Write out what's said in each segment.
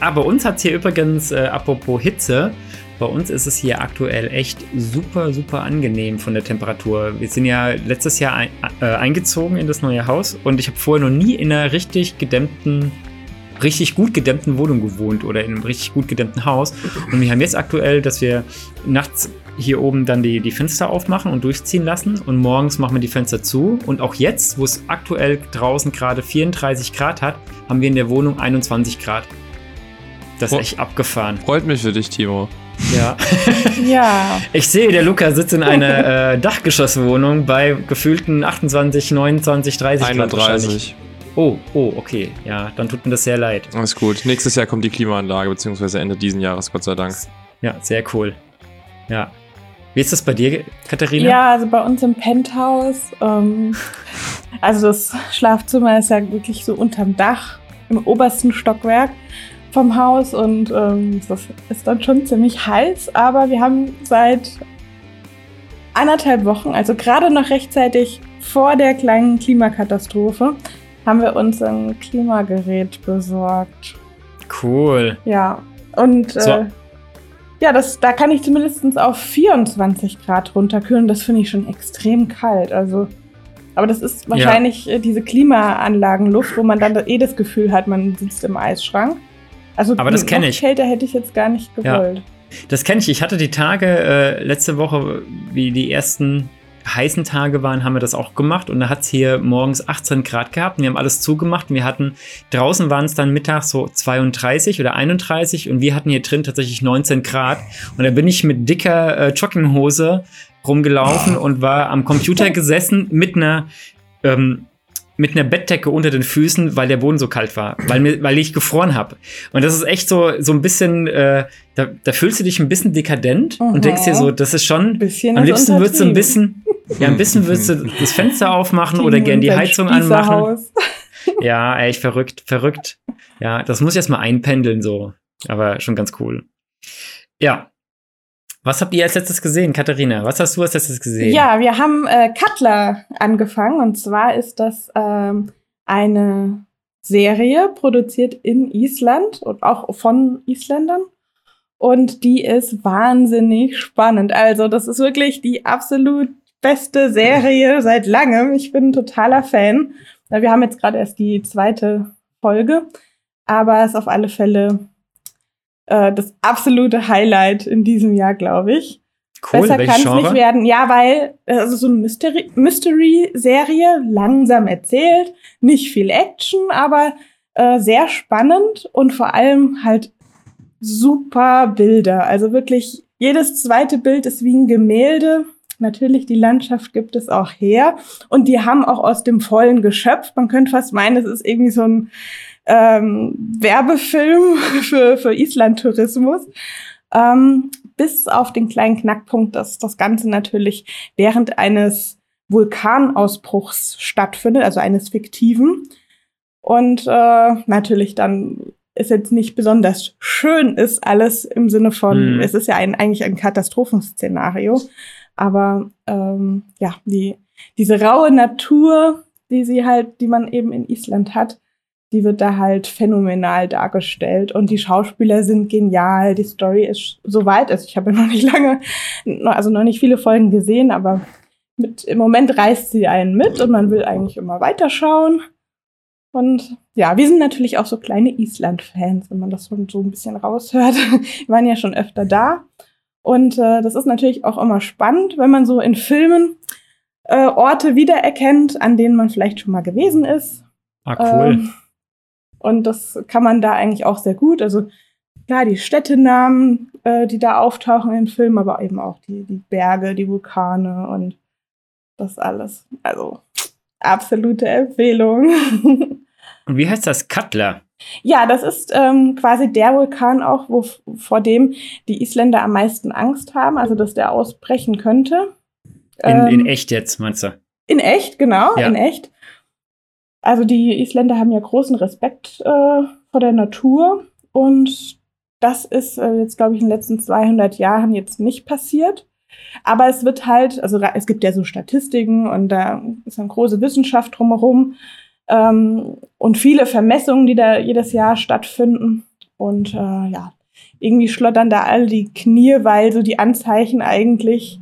Aber uns hat es hier übrigens, äh, apropos Hitze, bei uns ist es hier aktuell echt super, super angenehm von der Temperatur. Wir sind ja letztes Jahr ein, äh, eingezogen in das neue Haus und ich habe vorher noch nie in einer richtig gedämmten, richtig gut gedämmten Wohnung gewohnt oder in einem richtig gut gedämmten Haus. Und wir haben jetzt aktuell, dass wir nachts hier oben dann die, die Fenster aufmachen und durchziehen lassen und morgens machen wir die Fenster zu. Und auch jetzt, wo es aktuell draußen gerade 34 Grad hat, haben wir in der Wohnung 21 Grad. Das ist echt abgefahren. Freut mich für dich, Timo. Ja. Ja. Ich sehe, der Luca sitzt in einer äh, Dachgeschosswohnung bei gefühlten 28, 29, 30 Grad wahrscheinlich. 31. Oh, oh, okay. Ja, dann tut mir das sehr leid. Alles gut. Nächstes Jahr kommt die Klimaanlage, beziehungsweise Ende diesen Jahres, Gott sei Dank. Ja, sehr cool. Ja. Wie ist das bei dir, Katharina? Ja, also bei uns im Penthouse. Ähm, also das Schlafzimmer ist ja wirklich so unterm Dach im obersten Stockwerk vom Haus und ähm, das ist dann schon ziemlich heiß. Aber wir haben seit anderthalb Wochen, also gerade noch rechtzeitig vor der kleinen Klimakatastrophe, haben wir uns ein Klimagerät besorgt. Cool. Ja, und So. äh, ja, das, da kann ich zumindest auf 24 Grad runterkühlen. Das finde ich schon extrem kalt. Also, aber das ist wahrscheinlich äh, diese Klimaanlagenluft, wo man dann eh das Gefühl hat, man sitzt im Eisschrank. Also Aber das kenn noch ich. Kälter hätte ich jetzt gar nicht Ja. gewollt. Das kenne ich. Ich hatte die Tage, äh, letzte Woche, wie die ersten heißen Tage waren, haben wir das auch gemacht. Und da hat es hier morgens 18 Grad gehabt. Und wir haben alles zugemacht. Und wir hatten, draußen waren es dann mittags so 32 oder 31. Und wir hatten hier drin tatsächlich 19 Grad. Und da bin ich mit dicker äh, Jogginghose rumgelaufen und war am Computer gesessen mit einer ähm, mit einer Bettdecke unter den Füßen, weil der Boden so kalt war, weil, mir, weil ich gefroren habe. Und das ist echt so, so ein bisschen, äh, da, da fühlst du dich ein bisschen dekadent Mhm. und denkst dir so, das ist schon, am liebsten würdest du ein bisschen, ja, ein bisschen würdest du das Fenster aufmachen oder gern die Heizung anmachen. Ja, echt verrückt, verrückt. Ja, das muss ich erst mal einpendeln so. Aber schon ganz cool. Ja. Was habt ihr als letztes gesehen, Katharina? Was hast du als letztes gesehen? Ja, wir haben äh, Cutler angefangen und zwar ist das ähm, eine Serie produziert in Island und auch von Isländern und die ist wahnsinnig spannend. Also das ist wirklich die absolut beste Serie seit langem. Ich bin ein totaler Fan. Wir haben jetzt gerade erst die zweite Folge, aber es ist auf alle Fälle äh, das absolute Highlight in diesem Jahr, glaube ich. cool. Besser kann es nicht werden. Ja, weil äh, also so eine Mystery- Mystery-Serie, langsam erzählt, nicht viel Action, aber äh, sehr spannend und vor allem halt super Bilder. Also wirklich jedes zweite Bild ist wie ein Gemälde. Natürlich, die Landschaft gibt es auch her. Und die haben auch aus dem Vollen geschöpft. Man könnte fast meinen, es ist irgendwie so ein ähm, Werbefilm für, für Island-Tourismus. Ähm, bis auf den kleinen Knackpunkt, dass das Ganze natürlich während eines Vulkanausbruchs stattfindet, also eines fiktiven. Und äh, natürlich dann ist jetzt nicht besonders schön ist alles im Sinne von, Mhm. es ist ja ein, eigentlich ein Katastrophenszenario. Aber ähm, ja, die, diese raue Natur, die sie halt, die man eben in Island hat, die wird da halt phänomenal dargestellt und die Schauspieler sind genial. Die Story ist soweit, also ich habe ja noch nicht lange, also noch nicht viele Folgen gesehen, aber mit, im Moment reißt sie einen mit und man will eigentlich immer weiterschauen. Und ja, wir sind natürlich auch so kleine Island-Fans, wenn man das so, so ein bisschen raushört. Wir waren ja schon öfter da. Und äh, das ist natürlich auch immer spannend, wenn man so in Filmen äh, Orte wiedererkennt, an denen man vielleicht schon mal gewesen ist. Ah, cool. Ähm, und das kann man da eigentlich auch sehr gut. Also klar, die Städtenamen, äh, die da auftauchen in den Filmen, aber eben auch die, die Berge, die Vulkane und das alles. Also absolute Empfehlung. Und wie heißt das? Cutler. Ja, das ist ähm, quasi der Vulkan auch, wo, vor dem die Isländer am meisten Angst haben, also dass der ausbrechen könnte. In, in Ähm, echt jetzt, meinst du? In echt, genau, Ja. in echt. Also die Isländer haben ja großen Respekt äh, vor der Natur und das ist äh, jetzt, glaube ich, in den letzten 200 Jahren jetzt nicht passiert. Aber es wird halt, also es gibt ja so Statistiken und da ist eine große Wissenschaft drumherum ähm, und viele Vermessungen, die da jedes Jahr stattfinden. Und äh, ja, irgendwie schlottern da alle die Knie, weil so die Anzeichen eigentlich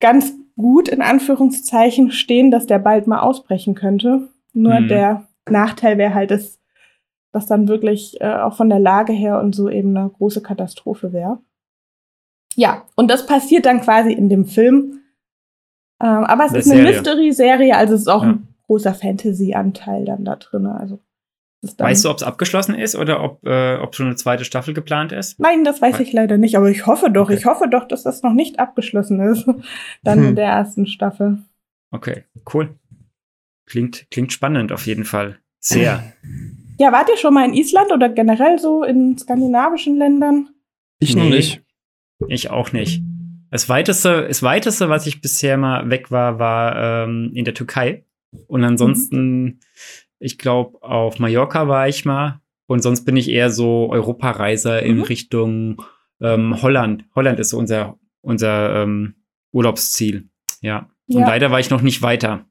ganz gut in Anführungszeichen stehen, dass der bald mal ausbrechen könnte. Nur mhm. der Nachteil wäre halt, dass das dann wirklich äh, auch von der Lage her und so eben eine große Katastrophe wäre. Ja, und das passiert dann quasi in dem Film. Ähm, aber es das ist eine Mystery-Serie, also es ist auch ja. ein großer Fantasy-Anteil dann da drin. Also weißt du, ob es abgeschlossen ist oder ob, äh, ob schon eine zweite Staffel geplant ist? Nein, das weiß ich leider nicht, aber ich hoffe doch, okay. ich hoffe doch, dass das noch nicht abgeschlossen ist. dann hm. in der ersten Staffel. Okay, cool. Klingt, klingt spannend auf jeden Fall. Sehr. Ja, wart ihr schon mal in Island oder generell so in skandinavischen Ländern? Ich nee, noch nicht. Ich auch nicht. Das weiteste, das weiteste, was ich bisher mal weg war, war ähm, in der Türkei. Und ansonsten, mhm. ich glaube, auf Mallorca war ich mal. Und sonst bin ich eher so Europareiser mhm. in Richtung ähm, Holland. Holland ist unser, unser ähm, Urlaubsziel. Ja. Und ja. leider war ich noch nicht weiter.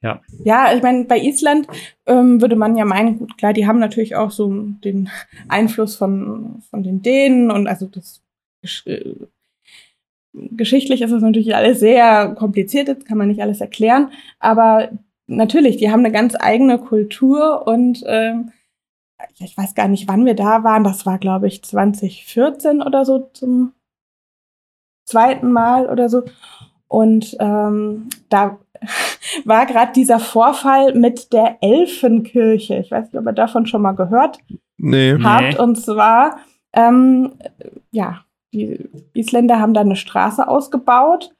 Ja. Ja, ich meine, bei Island ähm, würde man ja meinen, gut, klar, die haben natürlich auch so den Einfluss von, von den Dänen und also das äh, geschichtlich ist es natürlich alles sehr kompliziert, das kann man nicht alles erklären, aber natürlich, die haben eine ganz eigene Kultur und ähm, ich weiß gar nicht, wann wir da waren, das war glaube ich 2014 oder so zum zweiten Mal oder so und ähm, da war gerade dieser Vorfall mit der Elfenkirche. Ich weiß nicht, ob ihr davon schon mal gehört nee. habt. Und zwar, ähm, ja, die Isländer haben da eine Straße ausgebaut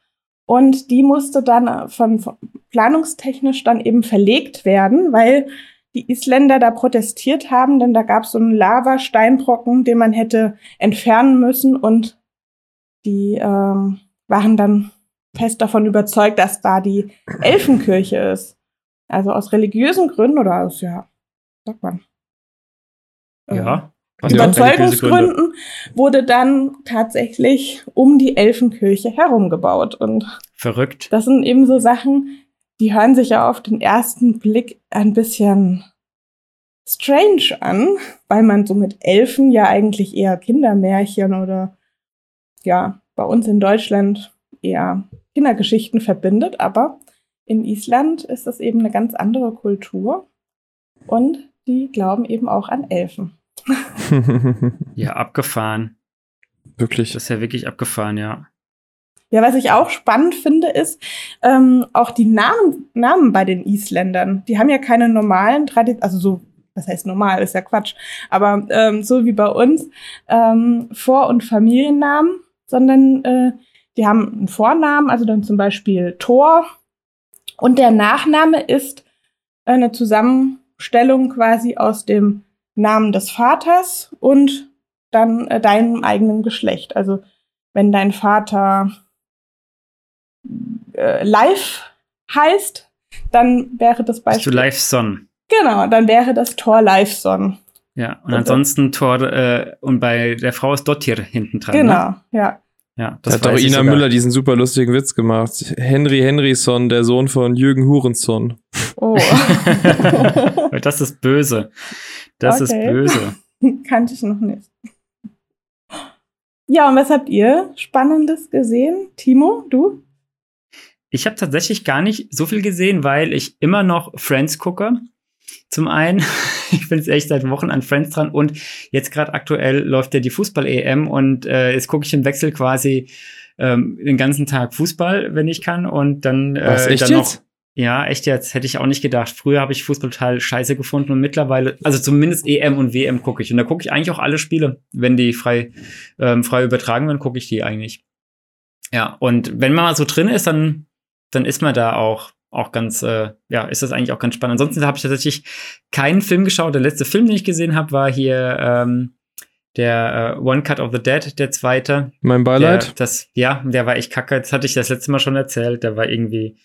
und die musste dann von, von planungstechnisch dann eben verlegt werden, weil die Isländer da protestiert haben, denn da gab es so einen Lavasteinbrocken, den man hätte entfernen müssen und die ähm, waren dann fest davon überzeugt, dass da die Elfenkirche ist. Also aus religiösen Gründen oder aus, ja, sagt man. Ja. Überzeugungsgründen wurde dann tatsächlich um die Elfenkirche herumgebaut. Und Verrückt. Das sind eben so Sachen, die hören sich ja auf den ersten Blick ein bisschen strange an, weil man so mit Elfen ja eigentlich eher Kindermärchen oder ja, bei uns in Deutschland eher Kindergeschichten verbindet, aber in Island ist das eben eine ganz andere Kultur und die glauben eben auch an Elfen. ja, abgefahren. Wirklich. Das ist ja wirklich abgefahren, ja. Ja, was ich auch spannend finde, ist ähm, auch die Namen, Namen bei den Isländern. Die haben ja keine normalen Traditionen, also so, was heißt normal, ist ja Quatsch, aber ähm, so wie bei uns, ähm, Vor- und Familiennamen, sondern äh, die haben einen Vornamen, also dann zum Beispiel Thor. Und der Nachname ist eine Zusammenstellung quasi aus dem Namen des Vaters und dann äh, deinem eigenen Geschlecht. Also wenn dein Vater äh, Live heißt, dann wäre das Beispiel. Bist du Live Son? Genau, dann wäre das Thor Live Son. Ja, und, und ansonsten Thor äh, und bei der Frau ist Dottir hinten dran. Genau, ne? ja. Ja, das da hat doch Ina Müller diesen super lustigen Witz gemacht. Henry Henryson, der Sohn von Jürgen Hurenson. Oh. das ist böse. Das okay. ist böse. Kannte ich noch nicht. Ja, und was habt ihr Spannendes gesehen? Timo, du? Ich habe tatsächlich gar nicht so viel gesehen, weil ich immer noch Friends gucke. Zum einen, ich bin jetzt echt seit Wochen an Friends dran und jetzt gerade aktuell läuft ja die Fußball-EM und äh, jetzt gucke ich im Wechsel quasi ähm, den ganzen Tag Fußball, wenn ich kann und dann, äh, Was, echt dann noch. Jetzt? Ja, echt jetzt. Hätte ich auch nicht gedacht. Früher habe ich Fußball total scheiße gefunden und mittlerweile, also zumindest EM und WM gucke ich. Und da gucke ich eigentlich auch alle Spiele. Wenn die frei, ähm, frei übertragen werden, gucke ich die eigentlich. Ja, und wenn man mal so drin ist, dann, dann ist man da auch auch ganz, äh, ja, ist das eigentlich auch ganz spannend. Ansonsten habe ich tatsächlich keinen Film geschaut. Der letzte Film, den ich gesehen habe, war hier ähm, der äh, One Cut of the Dead, der zweite. Mein Beileid. Der, das, ja, der war echt kacke. Das hatte ich das letzte Mal schon erzählt. Der war irgendwie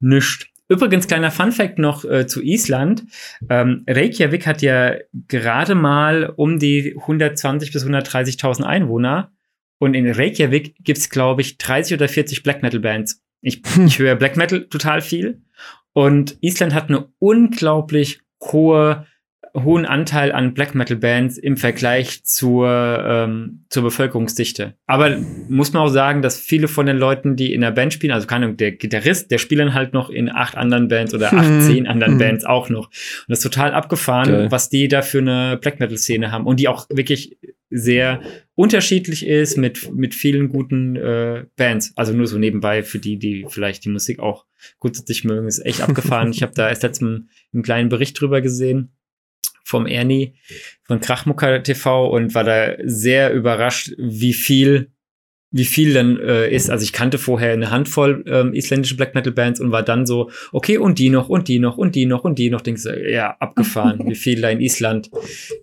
nischt. Übrigens, kleiner Funfact noch äh, zu Island. Ähm, Reykjavik hat ja gerade mal um die 120 bis 130.000 Einwohner. Und in Reykjavik gibt's glaube ich, 30 oder 40 Black Metal Bands. Ich, ich höre Black Metal total viel. Und Island hat eine unglaublich hohe hohen Anteil an Black Metal Bands im Vergleich zur, ähm, zur Bevölkerungsdichte. Aber muss man auch sagen, dass viele von den Leuten, die in der Band spielen, also keine Ahnung, der Gitarrist, der spielt dann halt noch in acht anderen Bands oder acht, zehn anderen Bands auch noch. Und das ist total abgefahren, Geil. was die da für eine Black Metal Szene haben und die auch wirklich sehr unterschiedlich ist mit, mit vielen guten äh, Bands. Also nur so nebenbei für die, die vielleicht die Musik auch grundsätzlich mögen, ist echt abgefahren. ich habe da erst letztens einen kleinen Bericht drüber gesehen vom Ernie von Krachmucker TV und war da sehr überrascht, wie viel wie viel dann äh, ist. Also ich kannte vorher eine Handvoll ähm, isländische Black Metal Bands und war dann so, okay, und die noch, und die noch, und die noch, und die noch. Denkst du, ja, abgefahren, wie viel da in Island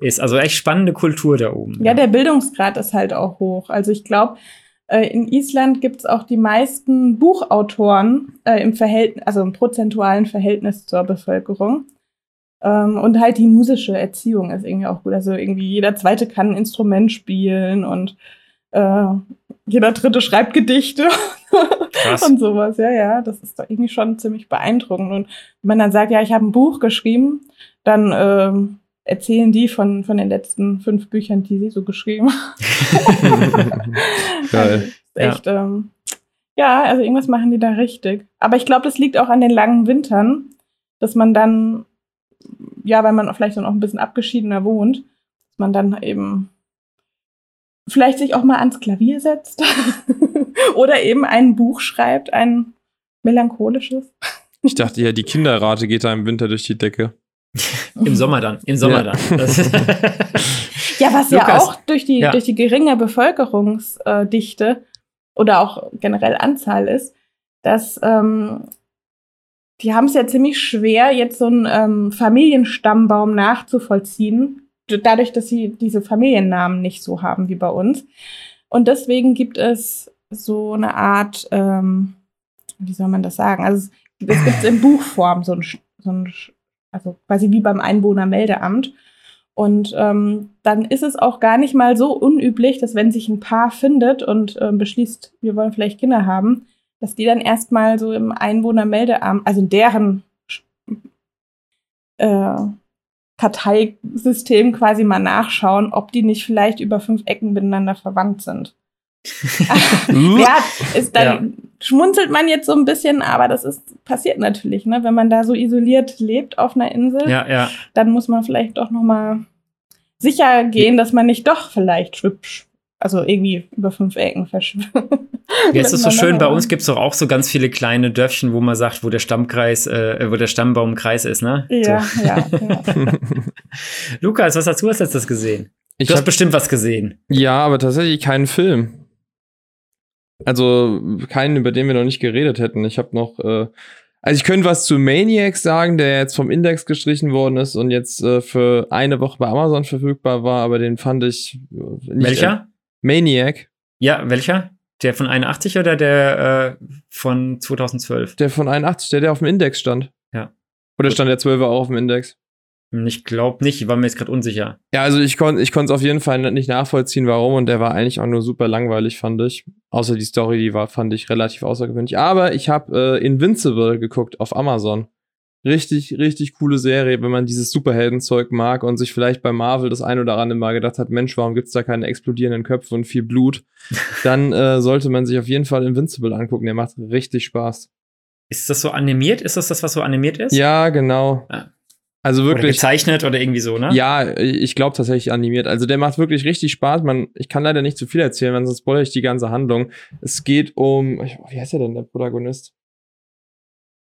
ist. Also echt spannende Kultur da oben. Ja, ja. der Bildungsgrad ist halt auch hoch. Also ich glaube, äh, in Island gibt es auch die meisten Buchautoren äh, im Verhältnis, also im prozentualen Verhältnis zur Bevölkerung. Ähm, und halt die musische Erziehung ist irgendwie auch gut. Also irgendwie jeder zweite kann ein Instrument spielen und äh, jeder dritte schreibt Gedichte Krass. und sowas. Ja, ja, das ist doch irgendwie schon ziemlich beeindruckend. Und wenn man dann sagt, ja, ich habe ein Buch geschrieben, dann ähm, erzählen die von, von den letzten fünf Büchern, die sie so geschrieben haben. Geil. Also, echt, ja. Ähm, ja, also irgendwas machen die da richtig. Aber ich glaube, das liegt auch an den langen Wintern, dass man dann, ja, weil man vielleicht dann auch ein bisschen abgeschiedener wohnt, dass man dann eben vielleicht sich auch mal ans Klavier setzt oder eben ein Buch schreibt, ein melancholisches. Ich dachte ja, die Kinderrate geht da im Winter durch die Decke. Im Sommer dann, im Sommer ja. dann. ja, was Lukas, ja auch durch die, ja. durch die geringe Bevölkerungsdichte oder auch generell Anzahl ist, dass ähm, die haben es ja ziemlich schwer, jetzt so einen ähm, Familienstammbaum nachzuvollziehen, dadurch, dass sie diese Familiennamen nicht so haben wie bei uns. Und deswegen gibt es so eine Art, ähm, wie soll man das sagen? Also es gibt in Buchform so ein, so ein, also quasi wie beim Einwohnermeldeamt. Und ähm, dann ist es auch gar nicht mal so unüblich, dass wenn sich ein Paar findet und äh, beschließt, wir wollen vielleicht Kinder haben, dass die dann erstmal so im Einwohnermeldeamt, also in deren äh, Karteisystem quasi mal nachschauen, ob die nicht vielleicht über fünf Ecken miteinander verwandt sind. ja, ist dann ja. schmunzelt man jetzt so ein bisschen, aber das ist passiert natürlich, ne? Wenn man da so isoliert lebt auf einer Insel, ja, ja. dann muss man vielleicht doch noch mal sicher gehen, dass man nicht doch vielleicht schwipsch also irgendwie über fünf Ecken verschwimmt. Ja, es ist so schön, bei uns gibt es doch auch so ganz viele kleine Dörfchen, wo man sagt, wo der Stammkreis, äh, wo der Stammbaum Kreis ist, ne? Ja, so. ja, ja. Lukas, was hast du als letztes gesehen? Ich du hast bestimmt was gesehen. Ja, aber tatsächlich keinen Film. Also keinen, über den wir noch nicht geredet hätten. Ich habe noch, äh, also ich könnte was zu Maniacs sagen, der jetzt vom Index gestrichen worden ist und jetzt äh, für eine Woche bei Amazon verfügbar war, aber den fand ich äh, nicht. Welcher? Maniac. Ja, welcher? Der von 81 oder der äh, von 2012? Der von 81, der, der auf dem Index stand. Ja. Oder stand der 12er auch auf dem Index? Ich glaube nicht, ich war mir jetzt gerade unsicher. Ja, also ich konnte ich es auf jeden Fall nicht nachvollziehen, warum. Und der war eigentlich auch nur super langweilig, fand ich. Außer die Story, die war, fand ich relativ außergewöhnlich. Aber ich habe äh, Invincible geguckt auf Amazon richtig, richtig coole Serie, wenn man dieses Superheldenzeug mag und sich vielleicht bei Marvel das ein oder andere Mal gedacht hat, Mensch, warum gibt's da keine explodierenden Köpfe und viel Blut? Dann äh, sollte man sich auf jeden Fall Invincible angucken. Der macht richtig Spaß. Ist das so animiert? Ist das das, was so animiert ist? Ja, genau. Ah. Also wirklich. Oder gezeichnet oder irgendwie so, ne? Ja, ich glaube tatsächlich animiert. Also der macht wirklich richtig Spaß. Man, ich kann leider nicht zu viel erzählen, weil sonst spoilere ich die ganze Handlung. Es geht um, wie heißt er denn, der Protagonist?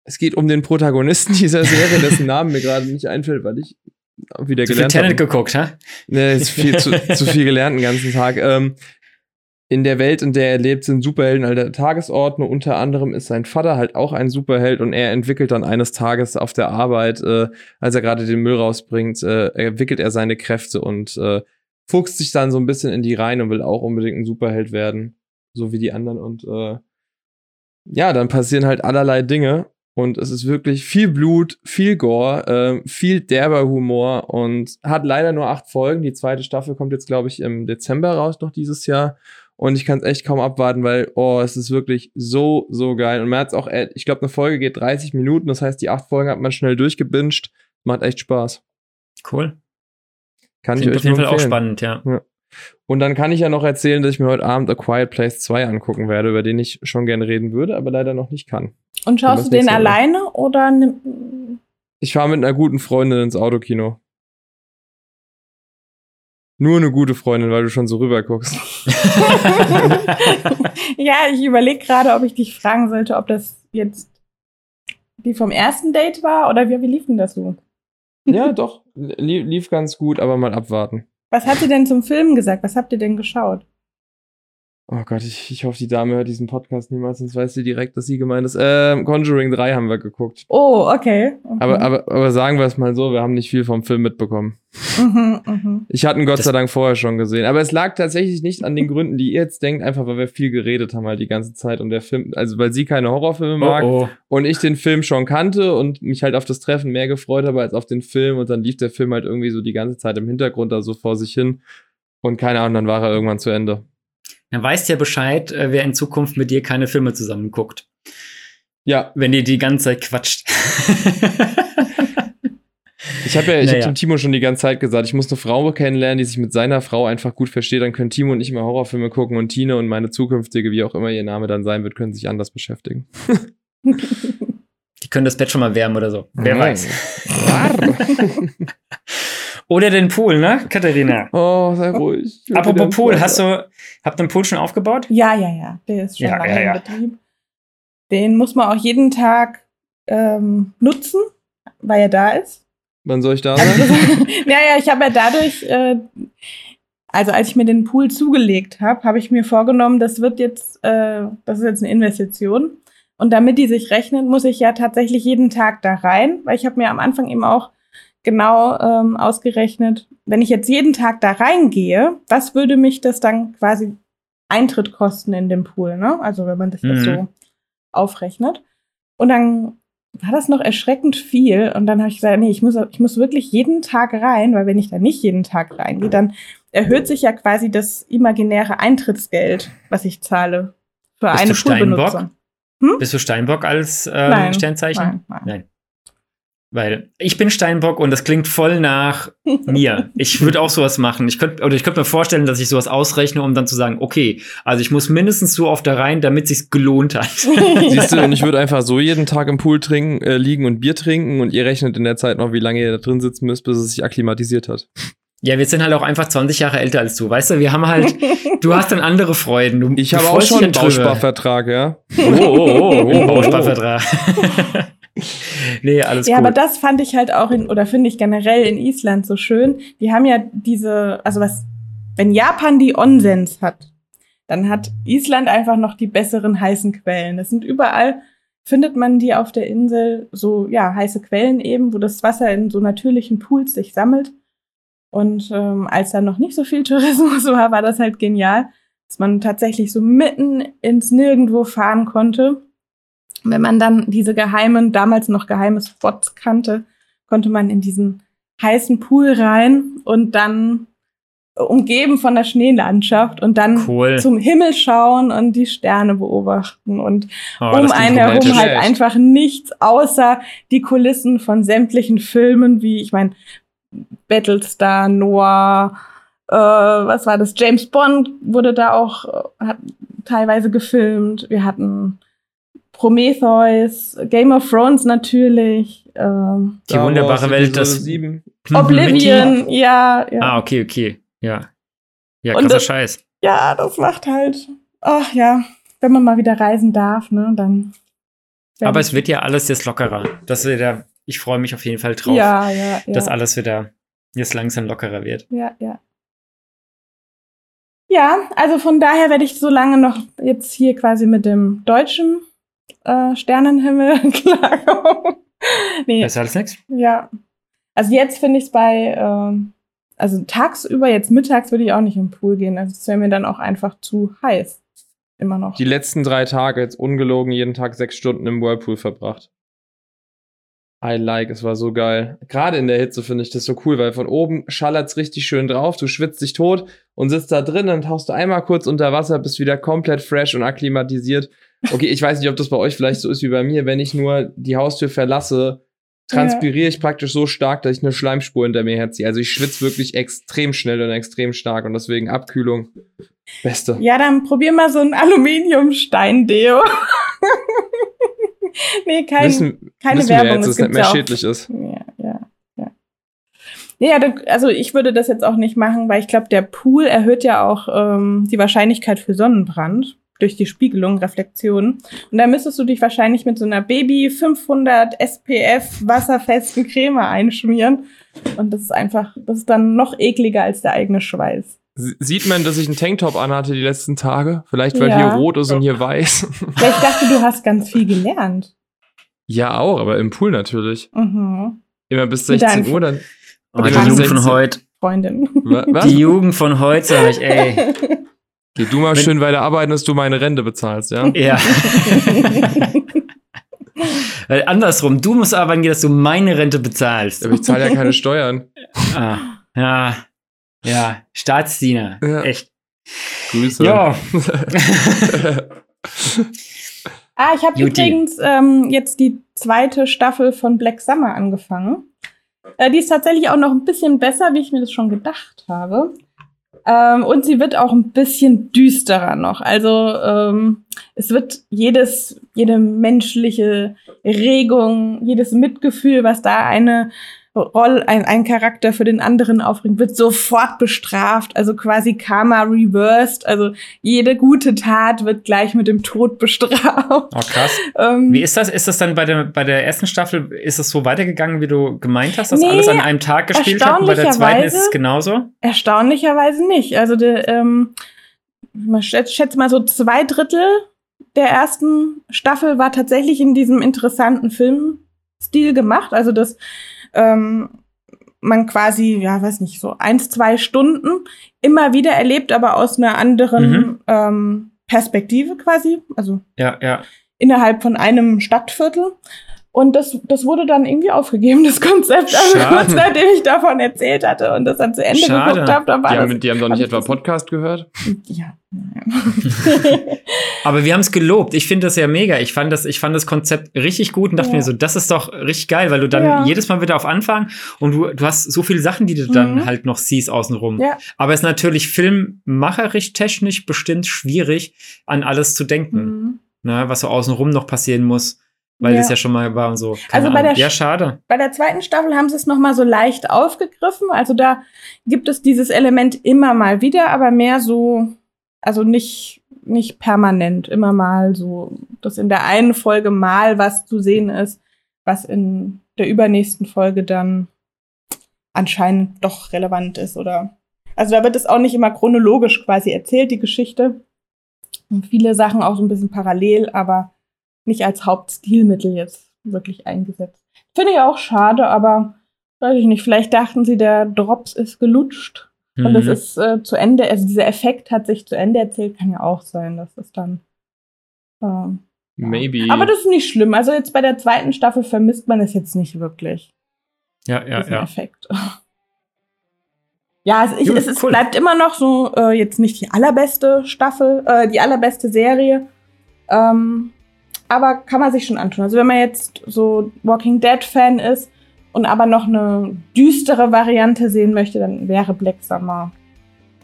Es geht um den Protagonisten dieser Serie, dessen Namen mir gerade nicht einfällt, weil ich wieder zu gelernt habe. Tenet geguckt, ha? Ne, ist viel zu, zu viel gelernt den ganzen Tag. Ähm, in der Welt, in der er lebt, sind Superhelden an der Tagesordnung. Unter anderem ist sein Vater halt auch ein Superheld und er entwickelt dann eines Tages auf der Arbeit, äh, als er gerade den Müll rausbringt, äh, entwickelt er seine Kräfte und äh, fuchst sich dann so ein bisschen in die Reihen und will auch unbedingt ein Superheld werden, so wie die anderen. Und äh, ja, dann passieren halt allerlei Dinge und es ist wirklich viel Blut, viel Gore, äh, viel derber Humor und hat leider nur acht Folgen. Die zweite Staffel kommt jetzt, glaube ich, im Dezember raus noch dieses Jahr. Und ich kann es echt kaum abwarten, weil, oh, es ist wirklich so, so geil. Und man hat es auch, äh, ich glaube, eine Folge geht 30 Minuten. Das heißt, die acht Folgen hat man schnell durchgebinged. Macht echt Spaß. Cool. Kann Klingt ich auf euch jeden nur Fall auch spannend, ja. Und dann kann ich ja noch erzählen, dass ich mir heute Abend A Quiet Place 2 angucken werde, über den ich schon gerne reden würde, aber leider noch nicht kann. Und schaust du den Mal. alleine oder nimm- Ich fahre mit einer guten Freundin ins Autokino. Nur eine gute Freundin, weil du schon so rüber guckst. ja, ich überlege gerade, ob ich dich fragen sollte, ob das jetzt die vom ersten Date war oder wie, wie lief denn das so? ja, doch. Lief ganz gut, aber mal abwarten. Was hat sie denn zum Film gesagt? Was habt ihr denn geschaut? Oh Gott, ich, ich hoffe, die Dame hört diesen Podcast niemals, sonst weiß sie direkt, dass sie gemeint ist. Ähm, Conjuring 3 haben wir geguckt. Oh, okay. okay. Aber, aber, aber sagen wir es mal so, wir haben nicht viel vom Film mitbekommen. Mhm, mhm. Ich hatte ihn Gott Das- sei Dank vorher schon gesehen. Aber es lag tatsächlich nicht an den Gründen, die ihr jetzt denkt, einfach weil wir viel geredet haben halt die ganze Zeit und der Film, also weil sie keine Horrorfilme mag oh, oh. und ich den Film schon kannte und mich halt auf das Treffen mehr gefreut habe als auf den Film und dann lief der Film halt irgendwie so die ganze Zeit im Hintergrund da so vor sich hin und keine Ahnung, dann war er irgendwann zu Ende. Dann weißt ja Bescheid, äh, wer in Zukunft mit dir keine Filme zusammen guckt. Ja, Wenn ihr die ganze Zeit quatscht. ich habe ja, ich Naja. hab dem Timo schon die ganze Zeit gesagt, ich muss eine Frau kennenlernen, die sich mit seiner Frau einfach gut versteht, dann können Timo und ich immer Horrorfilme gucken und Tine und meine zukünftige, wie auch immer ihr Name dann sein wird, können sich anders beschäftigen. die können das Bett schon mal wärmen oder so. Wer Nein. weiß. Oder den Pool, ne, Katharina? Oh, sei ruhig. Ich Apropos Pool, hast du, habt ihr den Pool schon aufgebaut? Ja, ja, ja. Der ist schon Ja, lange ja, ja. in Betrieb. Den muss man auch jeden Tag ähm, nutzen, weil er da ist. Wann soll ich da Also sein? ja, ja, ich habe ja dadurch, äh, also als ich mir den Pool zugelegt habe, habe ich mir vorgenommen, das wird jetzt, äh, das ist jetzt eine Investition. Und damit die sich rechnet, muss ich ja tatsächlich jeden Tag da rein, weil ich habe mir am Anfang eben auch genau ähm, ausgerechnet, wenn ich jetzt jeden Tag da reingehe, was würde mich das dann quasi Eintritt kosten in den Pool, ne? Also wenn man sich das Mhm. so aufrechnet. Und dann war das noch erschreckend viel. Und dann habe ich gesagt, nee, ich muss, ich muss wirklich jeden Tag rein, weil wenn ich da nicht jeden Tag reingehe, dann erhöht sich ja quasi das imaginäre Eintrittsgeld, was ich zahle für Bist eine Steinbock? Poolbenutzung. Bist du Steinbock als ähm, Nein, Sternzeichen? Nein, nein. Nein. Weil ich bin Steinbock und das klingt voll nach mir. Ich würde auch sowas machen. Ich könnte oder ich könnte mir vorstellen, dass ich sowas ausrechne, um dann zu sagen, okay, also ich muss mindestens so oft da rein, damit sich's gelohnt hat. Siehst du, und ich würde einfach so jeden Tag im Pool trinken, äh, liegen und Bier trinken und ihr rechnet in der Zeit noch, wie lange ihr da drin sitzen müsst, bis es sich akklimatisiert hat. ja, wir sind halt auch einfach 20 Jahre älter als du. Weißt du, wir haben halt, du hast dann andere Freuden. Du, Ich habe auch schon einen. Bausparvertrag, ja. Oh, oh, oh, oh, Bausparvertrag. Nee, alles Ja, gut. aber das fand ich halt auch in, oder finde ich generell in Island so schön. Die haben ja diese, also was, wenn Japan die Onsens hat, dann hat Island einfach noch die besseren heißen Quellen. Das sind überall, findet man die auf der Insel, so, ja, heiße Quellen eben, wo das Wasser in so natürlichen Pools sich sammelt. Und ähm, als da noch nicht so viel Tourismus war, war das halt genial, dass man tatsächlich so mitten ins Nirgendwo fahren konnte. Wenn man dann diese geheimen, damals noch geheime Spots kannte, konnte man in diesen heißen Pool rein und dann umgeben von der Schneelandschaft und dann Cool. zum Himmel schauen und die Sterne beobachten und Oh, um einen herum halt einfach nichts außer die Kulissen von sämtlichen Filmen, wie ich meine Battlestar, Noah, äh, was war das? James Bond wurde da auch äh, hat teilweise gefilmt. Wir hatten Prometheus, Game of Thrones natürlich, ähm, Die wunderbare Welt des. Oblivion, ja, ja. Ah, okay, okay. Ja. Ja, krasser das- Scheiß. Ja, das macht halt, ach ja, wenn man mal wieder reisen darf, ne, dann. Aber es wird ja alles jetzt lockerer. Das wieder, ich freue mich auf jeden Fall drauf, Ja, ja, ja. dass alles wieder jetzt langsam lockerer wird. Ja, ja. Ja, also von daher werde ich so lange noch jetzt hier quasi mit dem deutschen äh, Sternenhimmel klarkommen. nee, Besser als nichts. ja. Also jetzt finde ich es bei, ähm, also tagsüber, jetzt mittags würde ich auch nicht im Pool gehen. Also es wäre mir dann auch einfach zu heiß. Immer noch. Die letzten drei Tage, jetzt ungelogen, jeden Tag sechs Stunden im Whirlpool verbracht. I like, es war so geil. Gerade in der Hitze finde ich das so cool, weil von oben schallert's richtig schön drauf, du schwitzt dich tot und sitzt da drin, dann tauchst du einmal kurz unter Wasser, bist wieder komplett fresh und akklimatisiert. Okay, ich weiß nicht, ob das bei euch vielleicht so ist wie bei mir, wenn ich nur die Haustür verlasse, transpiriere ich praktisch so stark, dass ich eine Schleimspur hinter mir herziehe. Also ich schwitze wirklich extrem schnell und extrem stark und deswegen Abkühlung beste. Ja, dann probier mal so ein Aluminiumstein-Deo. nee, kein, wissen, keine wissen Werbung. wir jetzt, dass es nicht mehr schädlich ist. Ja, ja, ja. Ja, also ich würde das jetzt auch nicht machen, weil ich glaube, der Pool erhöht ja auch ähm, die Wahrscheinlichkeit für Sonnenbrand durch die Spiegelung, Reflexion. Und da müsstest du dich wahrscheinlich mit so einer Baby 500 SPF wasserfesten Creme einschmieren. Und das ist einfach, das ist dann noch ekliger als der eigene Schweiß. Sie- Sieht man, dass ich einen Tanktop anhatte die letzten Tage? Vielleicht, weil Ja. hier rot ist und hier weiß. Ja, ich dachte, du hast ganz viel gelernt. ja, auch, aber im Pool natürlich. Mhm. Immer bis Mit 16 deinen- Uhr, dann. Oh, die Jugend 16. von heute. Freundin. Wa- Was? Die Jugend von heute, sag ich, ey. Geh du mal Wenn- schön weiter arbeiten, dass du meine Rente bezahlst, ja? Ja. Weil andersrum, du musst arbeiten, dass du meine Rente bezahlst. Aber ich zahle ja keine Steuern. Ah, ja, ja, Staatsdiener. Ja. Echt. Grüße. Ja. Ah, ich habe übrigens ähm, jetzt die zweite Staffel von Black Summer angefangen. Äh, die ist tatsächlich auch noch ein bisschen besser, wie ich mir das schon gedacht habe. Ähm, und sie wird auch ein bisschen düsterer noch. Also ähm, es wird jedes, jede menschliche Regung, jedes Mitgefühl, was da eine Rolle, ein, ein Charakter für den anderen aufbringt, wird sofort bestraft. Also quasi Karma reversed. Also jede gute Tat wird gleich mit dem Tod bestraft. Oh, krass. Ähm, Wie ist das? Ist das dann bei der, bei der ersten Staffel, ist es so weitergegangen, wie du gemeint hast, dass Nee, alles an einem Tag gespielt hat? Und bei der zweiten ist es genauso? Erstaunlicherweise nicht. Also der, ähm, man schätzt, mal so zwei Drittel der ersten Staffel war tatsächlich in diesem interessanten Filmstil gemacht. Also dass ähm, man quasi, ja, weiß nicht, so eins, zwei Stunden immer wieder erlebt, aber aus einer anderen Mhm. ähm, Perspektive quasi. Also Ja, ja. innerhalb von einem Stadtviertel. Und das, das wurde dann irgendwie aufgegeben, das Konzept. Also Schade. kurz nachdem ich davon erzählt hatte und das dann zu Ende Schade. geguckt habe, dann war Die das. haben, die haben doch nicht hab etwa das- Podcast gehört? Ja. naja. Aber wir haben es gelobt. Ich finde das ja mega. Ich fand das, ich fand das Konzept richtig gut und dachte Ja. mir so, das ist doch richtig geil, weil du dann Ja. jedes Mal wieder auf Anfang und du, du hast so viele Sachen, die du dann Mhm. halt noch siehst außenrum. Ja. Aber es ist natürlich filmmacherisch, technisch bestimmt schwierig, an alles zu denken, Mhm. ne, was so außenrum noch passieren muss, weil Ja. das ja schon mal war und so. Keine Also bei Ahnung. der ja, Sch- schade. Bei der zweiten Staffel haben sie es noch mal so leicht aufgegriffen. Also da gibt es dieses Element immer mal wieder, aber mehr so, also nicht, nicht permanent. Immer mal so, dass in der einen Folge mal was zu sehen ist, was in der übernächsten Folge dann anscheinend doch relevant ist oder. Also da wird es auch nicht immer chronologisch quasi erzählt, die Geschichte. Und viele Sachen auch so ein bisschen parallel, aber nicht als Hauptstilmittel jetzt wirklich eingesetzt. Finde ich auch schade, aber weiß ich nicht, vielleicht dachten sie, der Drops ist gelutscht und es Mhm. ist äh, zu Ende, also dieser Effekt hat sich zu Ende erzählt, kann ja auch sein, dass es dann. ja. Maybe. Aber das ist nicht schlimm. Also jetzt bei der zweiten Staffel vermisst man es jetzt nicht wirklich, ja, ja, ja. Effekt. Ja, es, ich, Gut, es, es cool. bleibt immer noch so äh, jetzt nicht die allerbeste Staffel, äh, die allerbeste Serie. Ähm, aber kann man sich schon anschauen. Also wenn man jetzt so Walking Dead Fan ist und aber noch eine düstere Variante sehen möchte, dann wäre Black Summer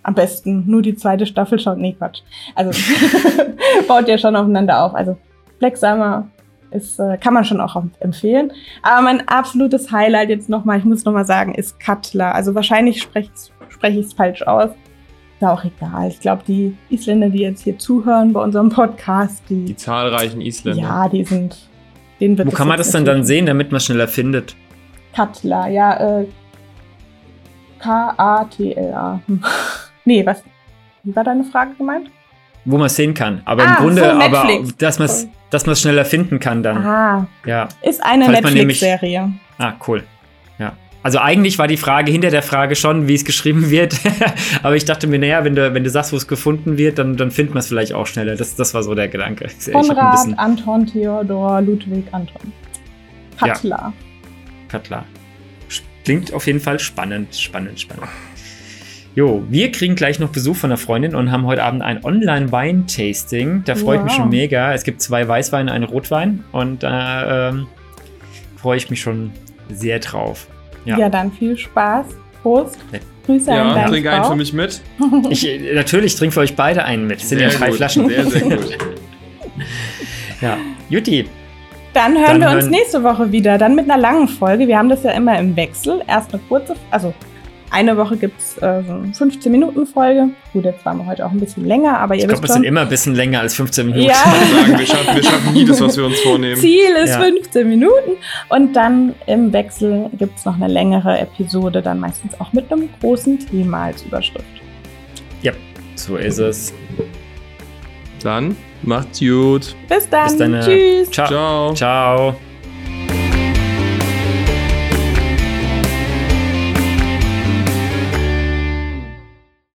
am besten nur die zweite Staffel schauen. Nee, Quatsch. Also baut ja schon aufeinander auf. Also Black Summer ist, äh, kann man schon auch empfehlen. Aber mein absolutes Highlight jetzt nochmal, ich muss nochmal sagen, ist Katla. Also wahrscheinlich spreche sprech ich es falsch aus. Ist auch egal. Ich glaube, die Isländer, die jetzt hier zuhören bei unserem Podcast, die, die zahlreichen Isländer. ja, die sind. Denen wird Wo kann man das denn dann sehen, damit man schneller findet? Katla, ja, äh, K-A-T-L-A. Nee, was? Wie war deine Frage gemeint? Wo man es sehen kann. Aber Ah, im Grunde, so aber dass man es dass man's schneller finden kann dann. Ah, Ja. ist eine Netflix-Serie. Ah, cool. Ja. Also eigentlich war die Frage hinter der Frage schon, wie es geschrieben wird. Aber ich dachte mir, naja, wenn du, wenn du sagst, wo es gefunden wird, dann, dann findet man es vielleicht auch schneller. Das, das war so der Gedanke. Konrad, Anton, Theodor, Ludwig, Anton. Ja. Katla. Katla. Klingt auf jeden Fall spannend, spannend, spannend. Jo, wir kriegen gleich noch Besuch von einer Freundin und haben heute Abend ein Online-Wein-Tasting. Da freue ich mich Wow. schon mega. Es gibt zwei Weißweine, einen Rotwein und da ähm, freue ich mich schon sehr drauf. Ja, Ja. dann viel Spaß. Prost. Ja. Grüße an Ja, deinen trink einen für mich mit. Ich, natürlich trinke für euch beide einen mit. Es sind ja Sehr drei gut, Flaschen. Sehr, sehr gut. Ja. Juti, Dann hören Dann wir uns hören- nächste Woche wieder, dann mit einer langen Folge. Wir haben das ja immer im Wechsel. Erst eine kurze, also eine Woche gibt es äh, so eine 15-Minuten-Folge. Gut, jetzt waren wir heute auch ein bisschen länger, aber ihr ich glaube, wisst es sind schon. immer ein bisschen länger als 15 Minuten. Ja, Sagen, wir, schaffen, wir schaffen nie das, was wir uns vornehmen. Ziel ist Ja. 15 Minuten. Und dann im Wechsel gibt es noch eine längere Episode, dann meistens auch mit einem großen Thema als Überschrift. So ist es. Dann macht's gut. Bis dann. Bis dann. Tschüss. Ciao. Ciao. Ciao.